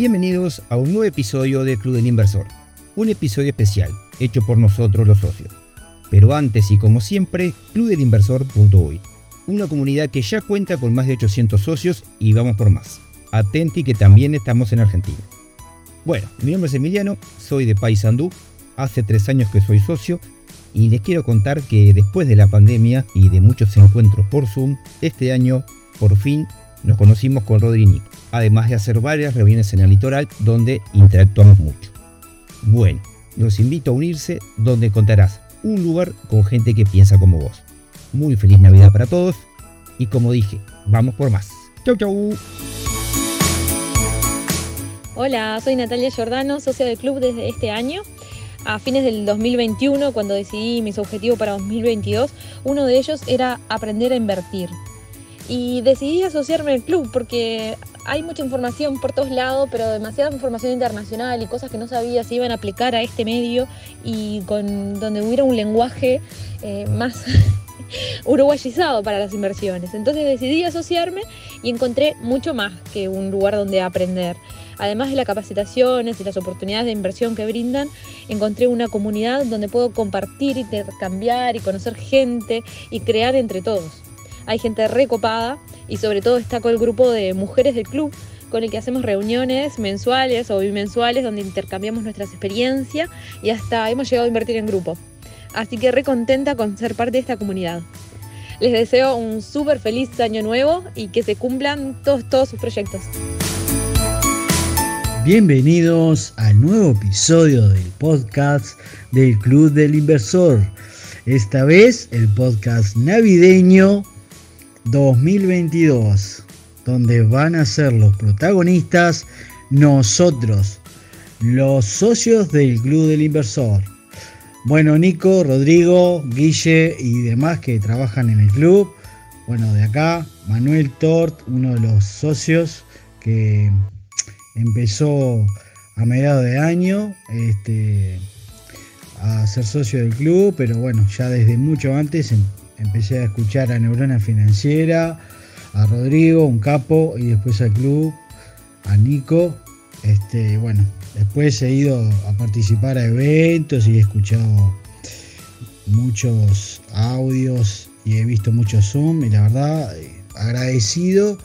Bienvenidos a un nuevo episodio de Club del Inversor, un episodio especial hecho por nosotros los socios. Pero antes y como siempre, clubdelinversor.uy, una comunidad que ya cuenta con más de 800 socios y vamos por más. Atenti que también estamos en Argentina. Bueno, mi nombre es Emiliano, soy de Paysandú, hace tres años que soy socio y les quiero contar que después de la pandemia y de muchos encuentros por Zoom, este año por fin nos conocimos con Rodri Nico, además de hacer varias reuniones en el litoral donde interactuamos mucho. Bueno, los invito a unirse donde encontrarás un lugar con gente que piensa como vos. Muy feliz Navidad para todos y como dije, vamos por más. Chau chau. Hola, soy Natalia Giordano, socia del club desde este año. A fines del 2021, cuando decidí mis objetivos para 2022, uno de ellos era aprender a invertir. Y decidí asociarme al club porque hay mucha información por todos lados, pero demasiada información internacional y cosas que no sabía si iban a aplicar a este medio y con donde hubiera un lenguaje eh, más uruguayizado para las inversiones. Entonces decidí asociarme y encontré mucho más que un lugar donde aprender. Además de las capacitaciones y las oportunidades de inversión que brindan, encontré una comunidad donde puedo compartir, intercambiar y conocer gente y crear entre todos. Hay gente recopada y sobre todo destaco el grupo de mujeres del club con el que hacemos reuniones mensuales o bimensuales donde intercambiamos nuestras experiencias y hasta hemos llegado a invertir en grupo. Así que re contenta con ser parte de esta comunidad. Les deseo un súper feliz año nuevo y que se cumplan todos, todos sus proyectos. Bienvenidos al nuevo episodio del podcast del Club del Inversor. Esta vez el podcast navideño 2022, donde van a ser los protagonistas nosotros, los socios del Club del Inversor. Bueno, Nico, Rodrigo, Guille y demás que trabajan en el club. Bueno, de acá, Manuel Tort, uno de los socios que empezó a mediados de año este, a ser socio del club, pero bueno, ya desde mucho antes empecé a escuchar a Neurona Financiera, a Rodrigo, un capo, y después al club, a Nico. Este, bueno, después he ido a participar a eventos y he escuchado muchos audios y he visto muchos Zoom y la verdad eh, agradecido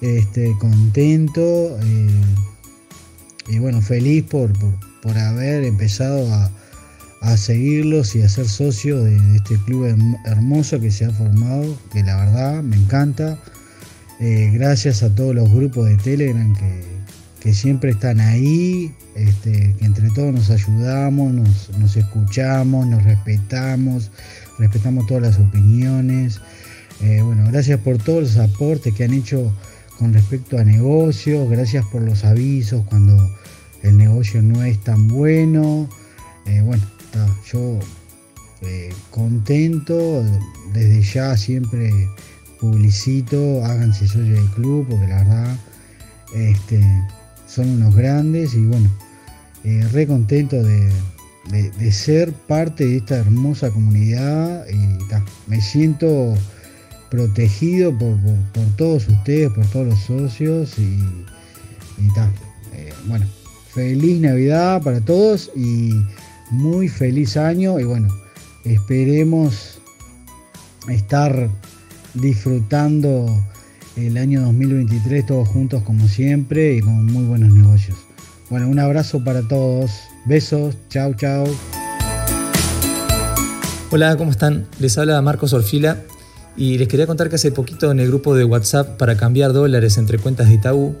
este, contento eh, y bueno, feliz por, por, haber empezado a, a, seguirlos y a ser socio de, este club hermoso que se ha formado, que la verdad me encanta. Eh, gracias a todos los grupos de Telegram que, que siempre están ahí, este, que entre todos nos ayudamos, nos, nos, escuchamos, nos respetamos, respetamos todas las opiniones. Eh, bueno, gracias por todos los aportes que han hecho con respecto a negocios, gracias por los avisos cuando el negocio no es tan bueno. Eh, bueno, yo eh, contento, desde ya siempre publicito, háganse socio del club, porque la verdad este, son unos grandes y bueno, eh, re contento de, ser parte de esta hermosa comunidad y me siento protegido por, todos ustedes, por todos los socios y, y. Eh, bueno, feliz Navidad para todos y muy feliz año y bueno, esperemos estar disfrutando el año 2023 todos juntos como siempre y con muy buenos negocios. Bueno, un abrazo para todos. Besos. Chao, chao. Hola, ¿cómo están? Les habla Marcos Orfila y les quería contar que hace poquito en el grupo de WhatsApp para cambiar dólares entre cuentas de Itaú,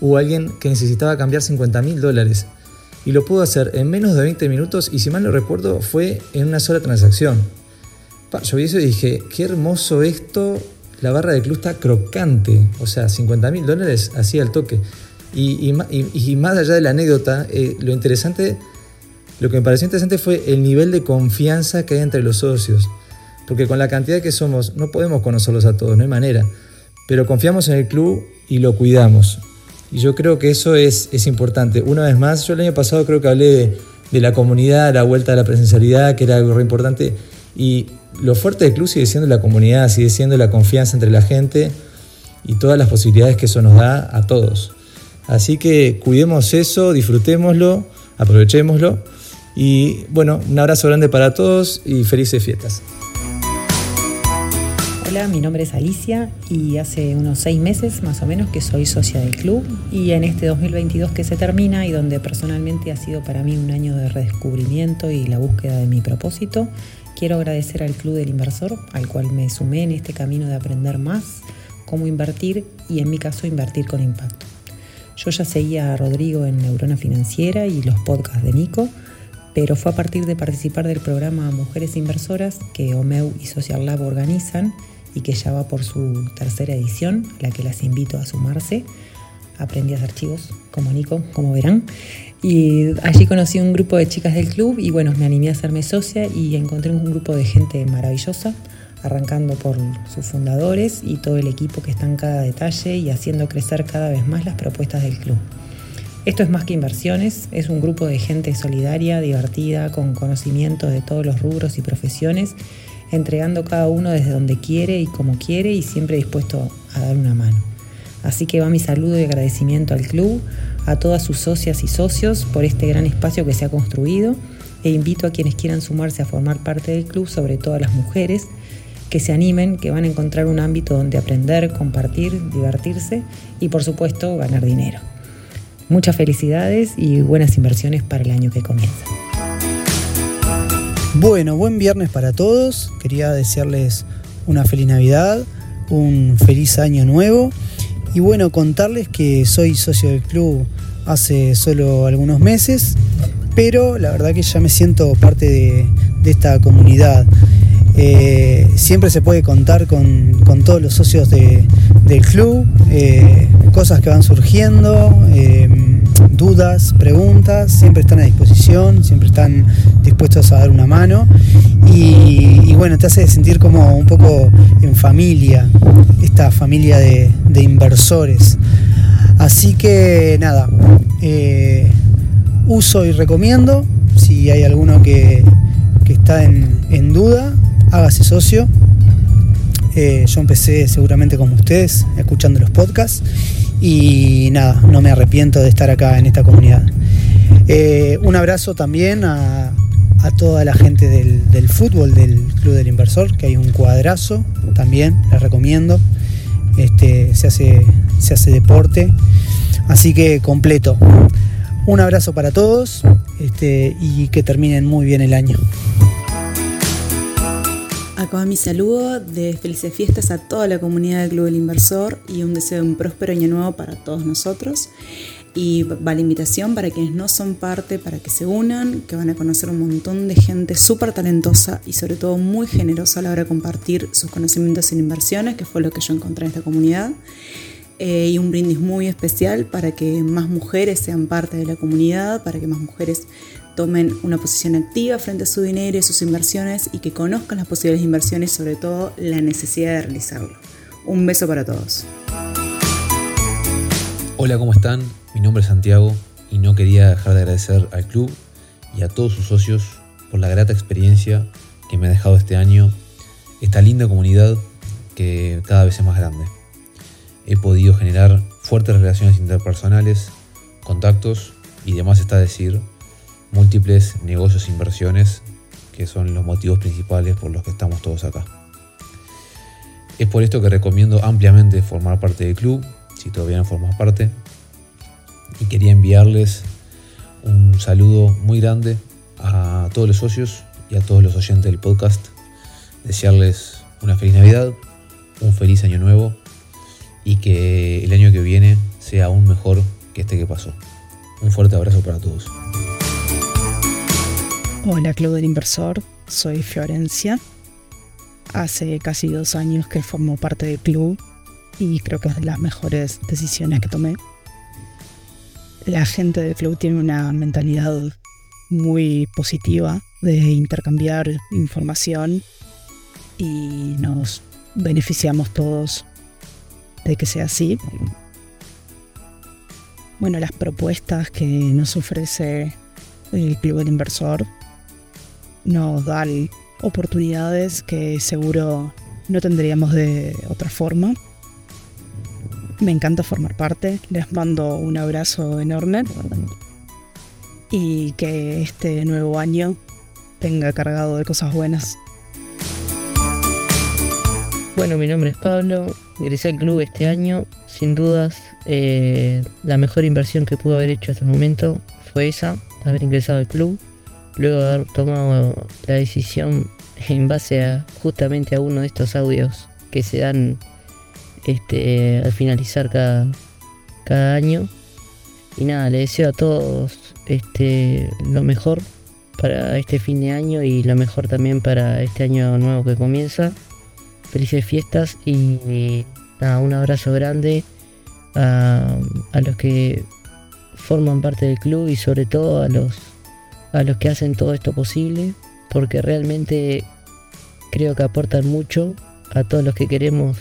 hubo alguien que necesitaba cambiar 50 mil dólares. Y lo pudo hacer en menos de 20 minutos y si mal no recuerdo fue en una sola transacción. yo vi eso y dije, qué hermoso esto, la barra de club está crocante, o sea, 50 mil dólares así al toque. Y, más allá de la anécdota, eh, lo interesante, lo que me pareció interesante fue el nivel de confianza que hay entre los socios porque con la cantidad que somos no podemos conocerlos a todos, no hay manera, pero confiamos en el club y lo cuidamos. Y yo creo que eso es, es importante. Una vez más, yo el año pasado creo que hablé de, la comunidad, la vuelta a la presencialidad, que era algo re importante, y lo fuerte del club sigue siendo la comunidad, sigue siendo la confianza entre la gente y todas las posibilidades que eso nos da a todos. Así que cuidemos eso, disfrutémoslo, aprovechémoslo. Y bueno, un abrazo grande para todos y felices fiestas. Hola, mi nombre es Alicia y hace unos seis meses más o menos que soy socia del club y en este 2022 que se termina y donde personalmente ha sido para mí un año de redescubrimiento y la búsqueda de mi propósito, quiero agradecer al Club del Inversor, al cual me sumé en este camino de aprender más cómo invertir y en mi caso invertir con impacto. Yo ya seguía a Rodrigo en Neurona Financiera y los podcasts de Nico, pero fue a partir de participar del programa Mujeres Inversoras que OMEU y Social Lab organizan y que ya va por su tercera edición, la que las invito a sumarse. Aprendí a hacer archivos como Nico, como verán. Y allí conocí un grupo de chicas del club y bueno, me animé a hacerme socia y encontré un grupo de gente maravillosa, arrancando por sus fundadores y todo el equipo que está en cada detalle y haciendo crecer cada vez más las propuestas del club. Esto es más que inversiones, es un grupo de gente solidaria, divertida, con conocimiento de todos los rubros y profesiones entregando cada uno desde donde quiere y como quiere y siempre dispuesto a dar una mano. Así que va mi saludo y agradecimiento al club, a todas sus socias y socios por este gran espacio que se ha construido e invito a quienes quieran sumarse a formar parte del club, sobre todo a las mujeres, que se animen, que van a encontrar un ámbito donde aprender, compartir, divertirse y por supuesto ganar dinero. Muchas felicidades y buenas inversiones para el año que comienza. Bueno, buen viernes para todos. Quería desearles una feliz Navidad, un feliz año nuevo y bueno, contarles que soy socio del club hace solo algunos meses, pero la verdad que ya me siento parte de, esta comunidad. Eh, siempre se puede contar con, todos los socios del club, eh, cosas que van surgiendo. Eh, dudas, preguntas, siempre están a disposición, siempre están dispuestos a dar una mano y, bueno, te hace sentir como un poco en familia, esta familia de, inversores. Así que nada, eh, uso y recomiendo, si hay alguno que, está en, duda, hágase socio. Eh, yo empecé seguramente como ustedes, escuchando los podcasts y nada, no me arrepiento de estar acá en esta comunidad. Eh, un abrazo también a, toda la gente del, fútbol del Club del Inversor, que hay un cuadrazo también, les recomiendo. Este, se, hace, se hace deporte, así que completo. Un abrazo para todos este, y que terminen muy bien el año. Acaba mi saludo de felices fiestas a toda la comunidad del Club del Inversor y un deseo de un próspero año nuevo para todos nosotros. Y va la invitación para quienes no son parte, para que se unan, que van a conocer un montón de gente súper talentosa y sobre todo muy generosa a la hora de compartir sus conocimientos en inversiones, que fue lo que yo encontré en esta comunidad. Eh, y un brindis muy especial para que más mujeres sean parte de la comunidad, para que más mujeres tomen una posición activa frente a su dinero y sus inversiones y que conozcan las posibles inversiones, sobre todo la necesidad de realizarlo. Un beso para todos. Hola, ¿cómo están? Mi nombre es Santiago y no quería dejar de agradecer al club y a todos sus socios por la grata experiencia que me ha dejado este año, esta linda comunidad que cada vez es más grande. He podido generar fuertes relaciones interpersonales, contactos y demás está decir múltiples negocios e inversiones, que son los motivos principales por los que estamos todos acá. Es por esto que recomiendo ampliamente formar parte del club, si todavía no formas parte, y quería enviarles un saludo muy grande a todos los socios y a todos los oyentes del podcast, desearles una feliz Navidad, un feliz año nuevo y que el año que viene sea aún mejor que este que pasó. Un fuerte abrazo para todos. Hola Club del Inversor, soy Florencia. Hace casi dos años que formo parte del club y creo que es de las mejores decisiones que tomé. La gente del club tiene una mentalidad muy positiva de intercambiar información y nos beneficiamos todos de que sea así. Bueno, las propuestas que nos ofrece el Club del Inversor nos dan oportunidades que seguro no tendríamos de otra forma. Me encanta formar parte, les mando un abrazo enorme y que este nuevo año tenga cargado de cosas buenas. Bueno, mi nombre es Pablo, ingresé al club este año. Sin dudas, eh, la mejor inversión que pude haber hecho hasta el momento fue esa, haber ingresado al club. Luego tomado la decisión en base a justamente a uno de estos audios que se dan este, al finalizar cada, cada año. Y nada, le deseo a todos este, lo mejor para este fin de año y lo mejor también para este año nuevo que comienza. Felices fiestas y, un abrazo grande a, los que forman parte del club y sobre todo a los, a los que hacen todo esto posible porque realmente creo que aportan mucho a todos los que queremos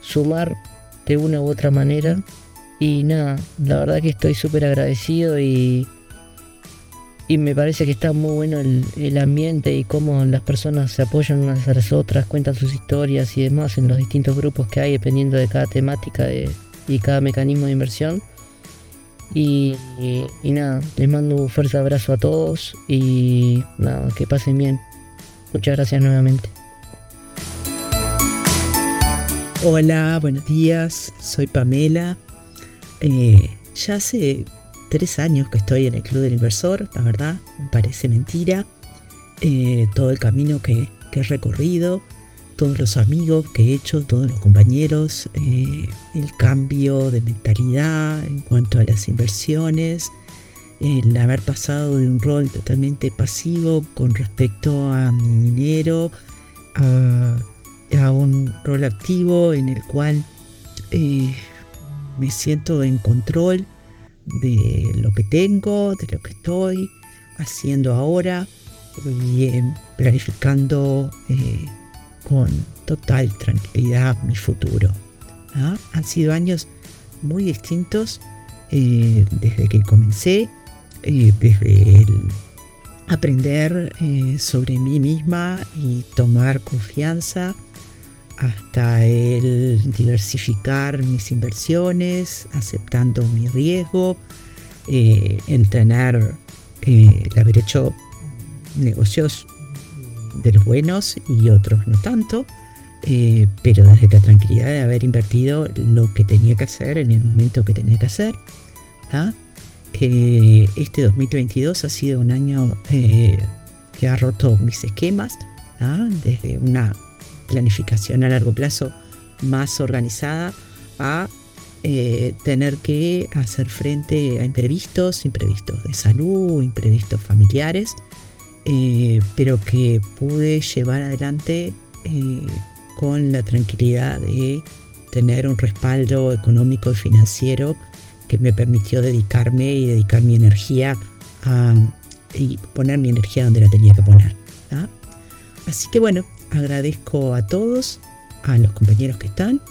sumar de una u otra manera. Y nada, la verdad que estoy súper agradecido y, y me parece que está muy bueno el, ambiente y cómo las personas se apoyan unas a las otras, cuentan sus historias y demás en los distintos grupos que hay dependiendo de cada temática y cada mecanismo de inversión. Y, nada, les mando un fuerte abrazo a todos y nada, que pasen bien. Muchas gracias nuevamente. Hola, buenos días, soy Pamela. Eh, ya hace tres años que estoy en el Club del Inversor, la verdad, me parece mentira. Eh, todo el camino que, he recorrido, todos los amigos que he hecho, todos los compañeros, eh, el cambio de mentalidad en cuanto a las inversiones, el haber pasado de un rol totalmente pasivo con respecto a mi dinero, a un rol activo en el cual eh, me siento en control de lo que tengo, de lo que estoy haciendo ahora y eh, planificando con total tranquilidad mi futuro. Han sido años muy distintos desde que comencé, desde el aprender sobre mí misma y tomar confianza hasta el diversificar mis inversiones, aceptando mi riesgo, eh, entrenar, eh, el haber hecho negocios de los buenos y otros no tanto, eh, pero desde la tranquilidad de haber invertido lo que tenía que hacer en el momento que tenía que hacer. este 2022 ha sido un año que ha roto mis esquemas, desde una planificación a largo plazo más organizada a eh, tener que hacer frente a imprevistos, imprevistos de salud, imprevistos familiares, eh, pero que pude llevar adelante eh, con la tranquilidad de tener un respaldo económico y financiero que me permitió dedicarme y dedicar mi energía a, y poner mi energía donde la tenía que poner. Así que bueno, agradezco a todos, a los compañeros que están,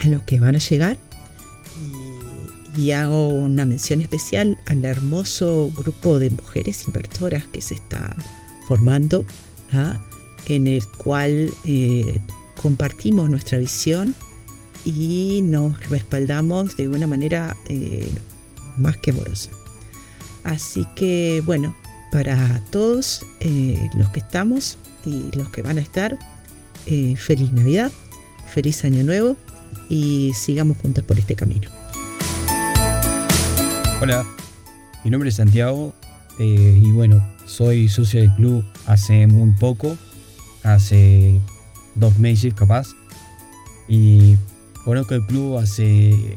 a los que van a llegar y, hago una mención especial al hermoso grupo de mujeres inversoras que se está formando, ¿ah? en el cual eh, compartimos nuestra visión y nos respaldamos de una manera eh, más que amorosa. Así que bueno, para todos eh, los que estamos, y los que van a estar, feliz Navidad, feliz Año Nuevo y sigamos juntos por este camino. Hola, mi nombre es Santiago eh, y bueno, soy socio del club hace muy poco, hace dos meses capaz, y conozco el club hace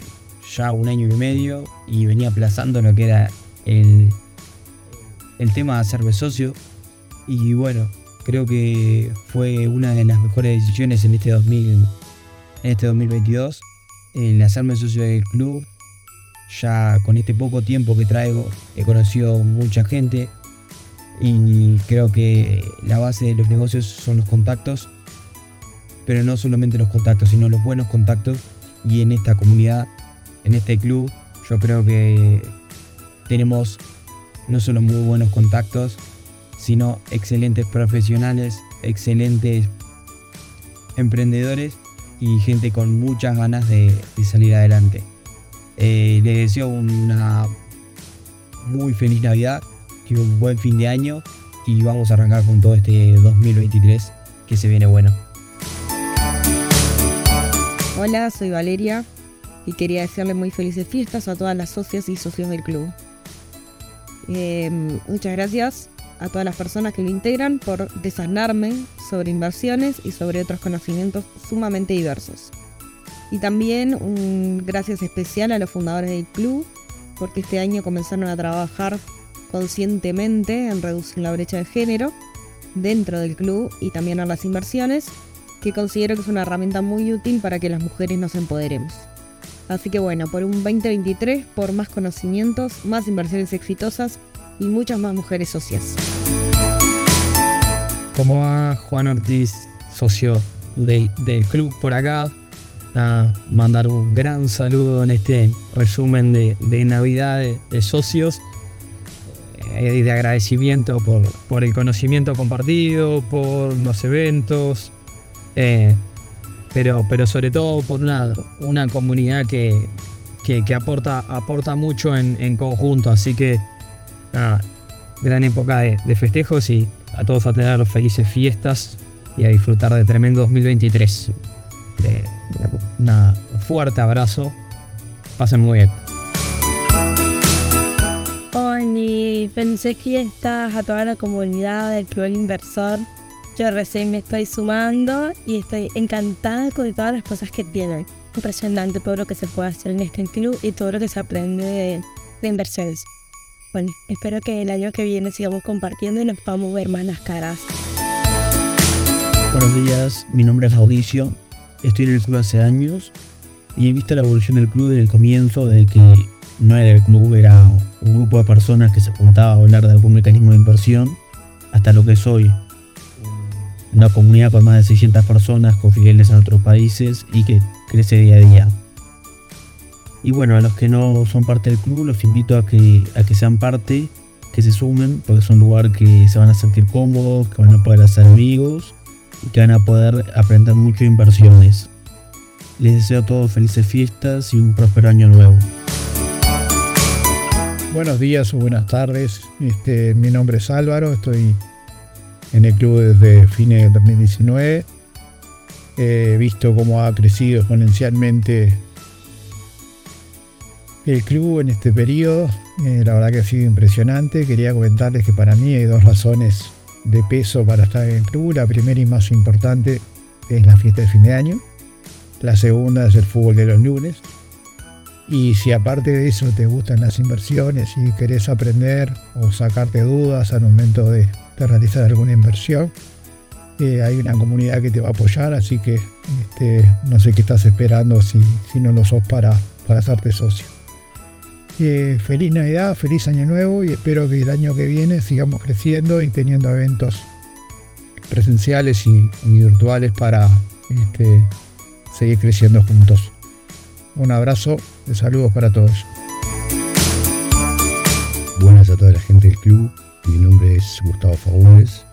ya un año y medio y venía aplazando lo que era el, el tema de hacerme socio y bueno, Creo que fue una de las mejores decisiones en este, 2000, en este 2022 el hacerme socio del club. Ya con este poco tiempo que traigo he conocido mucha gente y creo que la base de los negocios son los contactos, pero no solamente los contactos, sino los buenos contactos. Y en esta comunidad, en este club, yo creo que tenemos no solo muy buenos contactos, sino excelentes profesionales, excelentes emprendedores y gente con muchas ganas de, salir adelante. Eh, les deseo una muy feliz Navidad, y un buen fin de año y vamos a arrancar con todo este 2023 que se viene bueno. Hola, soy Valeria y quería desearle muy felices fiestas a todas las socias y socios del club. Eh, muchas gracias a todas las personas que lo integran por desasnarme sobre inversiones y sobre otros conocimientos sumamente diversos. Y también un gracias especial a los fundadores del club, porque este año comenzaron a trabajar conscientemente en reducir la brecha de género dentro del club y también a las inversiones, que considero que es una herramienta muy útil para que las mujeres nos empoderemos. Así que bueno, por un 2023, por más conocimientos, más inversiones exitosas y muchas más mujeres socias. ¿Cómo va Juan Ortiz, socio del club por acá? A mandar un gran saludo en este resumen de, Navidad de, socios y eh, de agradecimiento por, el conocimiento compartido, por los eventos, eh, pero, pero sobre todo por una, una comunidad que, aporta, aporta mucho en conjunto. Así que gran época de, festejos y a todos a tener felices fiestas y a disfrutar de tremendo 2023. Un fuerte abrazo. Pasen muy bien. Hola, felices fiestas a toda la comunidad del Club Inversor. Yo recién me estoy sumando y estoy encantada con todas las cosas que tienen. Impresionante todo lo que se puede hacer en este club y todo lo que se aprende de, de inversiones. Bueno, espero que el año que viene sigamos compartiendo y nos podamos ver más las caras. Buenos días, mi nombre es Audicio, estoy en el club hace años y he visto la evolución del club desde el comienzo, desde que no era el club, era un grupo de personas que se juntaba a hablar de algún mecanismo de inversión, hasta lo que es hoy. Una comunidad con más de 600 personas con filiales en otros países y que crece día a día. Y bueno, a los que no son parte del club los invito a que, a que sean parte, que se sumen, porque es un lugar que se van a sentir cómodos, que van a poder hacer amigos que van a poder aprender mucho de inversiones. Les deseo a todos felices fiestas y un próspero año nuevo. Buenos días o buenas tardes. Este, mi nombre es Álvaro, estoy en el club desde fines de 2019. He visto cómo ha crecido exponencialmente el club en este periodo. Eh, la verdad que ha sido impresionante. Quería comentarles que para mí hay dos razones de peso para estar en el club. La primera y más importante es la fiesta de fin de año. La segunda es el fútbol de los lunes. Y si aparte de eso te gustan las inversiones y querés aprender o sacarte dudas al momento de, realizar alguna inversión, eh, hay una comunidad que te va a apoyar, así que este, no sé qué estás esperando si, si no lo sos para, para hacerte socio feliz Navidad, feliz Año Nuevo y espero que el año que viene sigamos creciendo y teniendo eventos presenciales y, virtuales para este, seguir creciendo juntos. Un abrazo, de saludos para todos. Buenas a toda la gente del club, mi nombre es Gustavo Faúndez.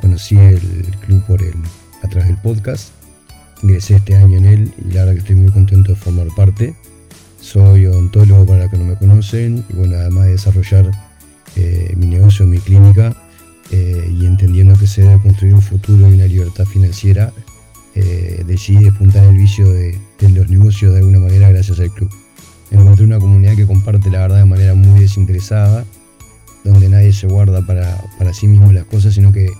Conocí el club por el, a través del podcast, ingresé este año en él y la verdad que estoy muy contento de formar parte soy odontólogo para los que no me conocen y bueno, además de desarrollar eh, mi negocio, mi clínica eh, y entendiendo que se debe construir un futuro y una libertad financiera, eh, decidí despuntar el vicio de, los negocios de alguna manera gracias al club. Encontré una comunidad que comparte la verdad de manera muy desinteresada, donde nadie se guarda para, sí mismo las cosas, sino que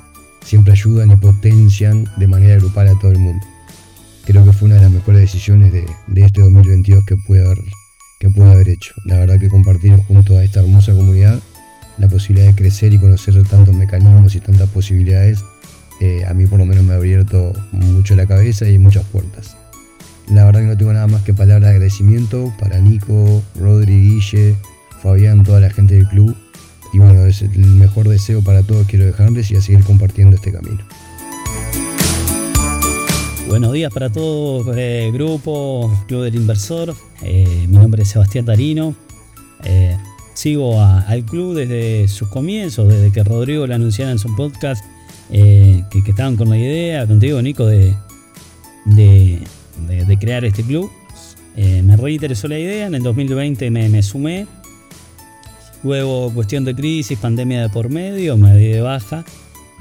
siempre ayudan y potencian de manera grupal a todo el mundo creo que fue una de las mejores decisiones de, este 2022 que pude, haber, que pude haber hecho. La verdad que compartir junto a esta hermosa comunidad la posibilidad de crecer y conocer tantos mecanismos y tantas posibilidades, eh, a mí por lo menos me ha abierto mucho la cabeza y muchas puertas. La verdad que no tengo nada más que palabras de agradecimiento para Nico, Rodri, Guille, Fabián, toda la gente del club. Y bueno, es el mejor deseo para todos quiero dejarles y a seguir compartiendo este camino. Buenos días para todos, eh, grupo, Club del Inversor. Eh, mi nombre es Sebastián Tarino. Eh, sigo al club desde sus comienzos, desde que Rodrigo lo anunciara en su podcast, que, estaban con la idea, contigo Nico, de, crear este club. Eh, me reinteresó la idea, en el 2020 me, me sumé. Luego, cuestión de crisis, pandemia de por medio, me di de baja.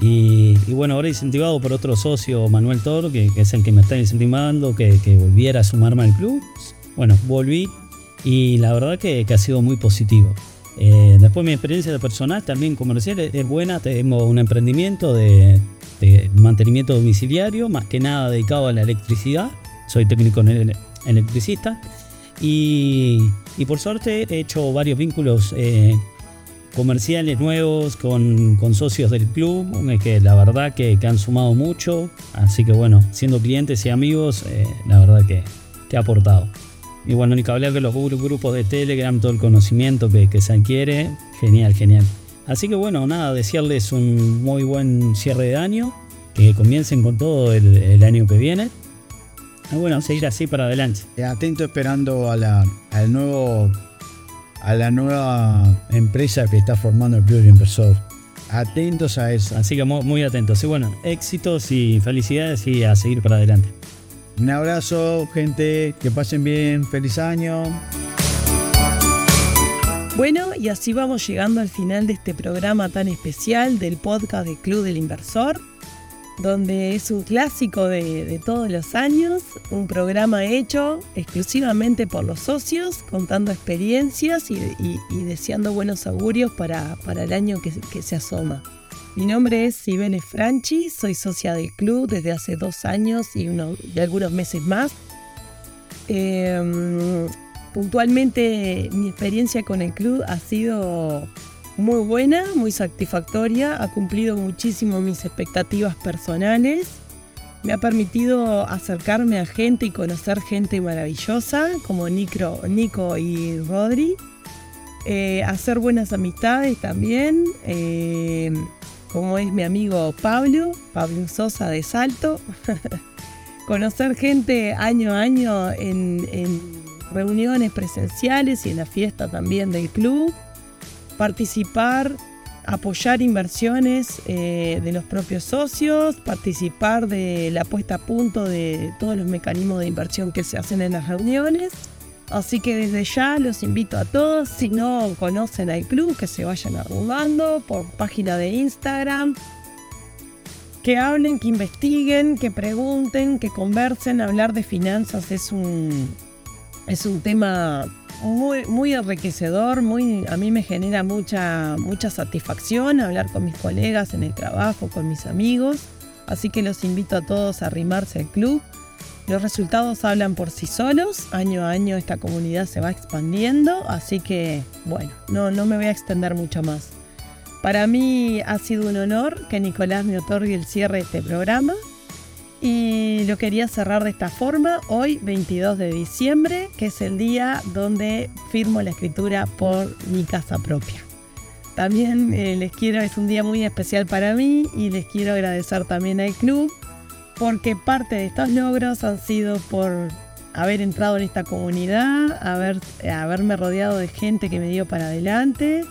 Y, bueno, ahora incentivado por otro socio, Manuel Toro, que, es el que me está incentivando, que, volviera a sumarme al club. Bueno, volví y la verdad que, ha sido muy positivo. Eh, después mi experiencia de personal también comercial es, buena, tengo un emprendimiento de, mantenimiento domiciliario, más que nada dedicado a la electricidad, soy técnico electricista y, y por suerte he hecho varios vínculos eh, comerciales nuevos con, socios del club, que la verdad que, han sumado mucho. Así que bueno, siendo clientes y amigos, eh, la verdad que, que, ha aportado. Y bueno, ni que hablar de los grupos de Telegram, todo el conocimiento que, se adquiere, genial, genial. Así que bueno, nada, desearles un muy buen cierre de año, que comiencen con todo el, año que viene. Y bueno, seguir así para adelante. Atento esperando al nuevo a la nueva empresa que está formando el Club Inversor. Atentos a eso. Así que muy, atentos. Y bueno, éxitos y felicidades y a seguir para adelante. Un abrazo, gente. Que pasen bien. Feliz año. Bueno, y así vamos llegando al final de este programa tan especial del podcast de Club del Inversor donde es un clásico de, todos los años, un programa hecho exclusivamente por los socios, contando experiencias y, deseando buenos augurios para, el año que, se asoma. Mi nombre es Sibene Franchi, soy socia del club desde hace dos años y, algunos meses más. Em, puntualmente mi experiencia con el club ha sido muy buena, muy satisfactoria, ha cumplido muchísimo mis expectativas personales, me ha permitido acercarme a gente y conocer gente maravillosa como Nico, Nico y Rodri, eh, hacer buenas amistades también, eh, como es mi amigo Pablo, Pablo Sosa de Salto, conocer gente año a año en, en reuniones presenciales y en la fiesta también del club participar, apoyar inversiones eh, de los propios socios, participar de la puesta a punto de todos los mecanismos de inversión que se hacen en las reuniones. Así que desde ya los invito a todos, si no conocen al club, que se vayan arrumando por página de Instagram, que hablen, que investiguen, que pregunten, que conversen. Hablar de finanzas es un, es un tema muy, muy enriquecedor, muy, a mí me genera mucha, mucha satisfacción hablar con mis colegas en el trabajo, con mis amigos. Así que los invito a todos a arrimarse al club. Los resultados hablan por sí solos. Año a año esta comunidad se va expandiendo. Así que, bueno, no, no me voy a extender mucho más. Para mí ha sido un honor que Nicolás me otorgue el cierre de este programa. Y lo quería cerrar de esta forma, hoy 22 de diciembre, que es el día donde firmo la escritura por mi casa propia. También eh, les quiero, es un día muy especial para mí y les quiero agradecer también al club porque parte de estos logros han sido por haber entrado en esta comunidad, haber, haberme rodeado de gente que me dio para adelante,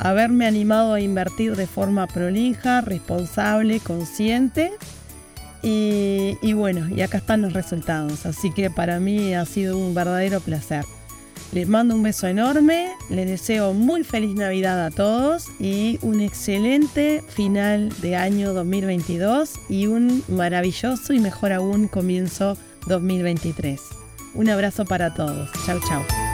haberme animado a invertir de forma prolija, responsable, consciente y, bueno, y acá están los resultados. Así que para mí ha sido un verdadero placer. Les mando un beso enorme, les deseo muy feliz Navidad a todos y un excelente final de año 2022 y un maravilloso y mejor aún comienzo 2023. Un abrazo para todos. Chau, chau.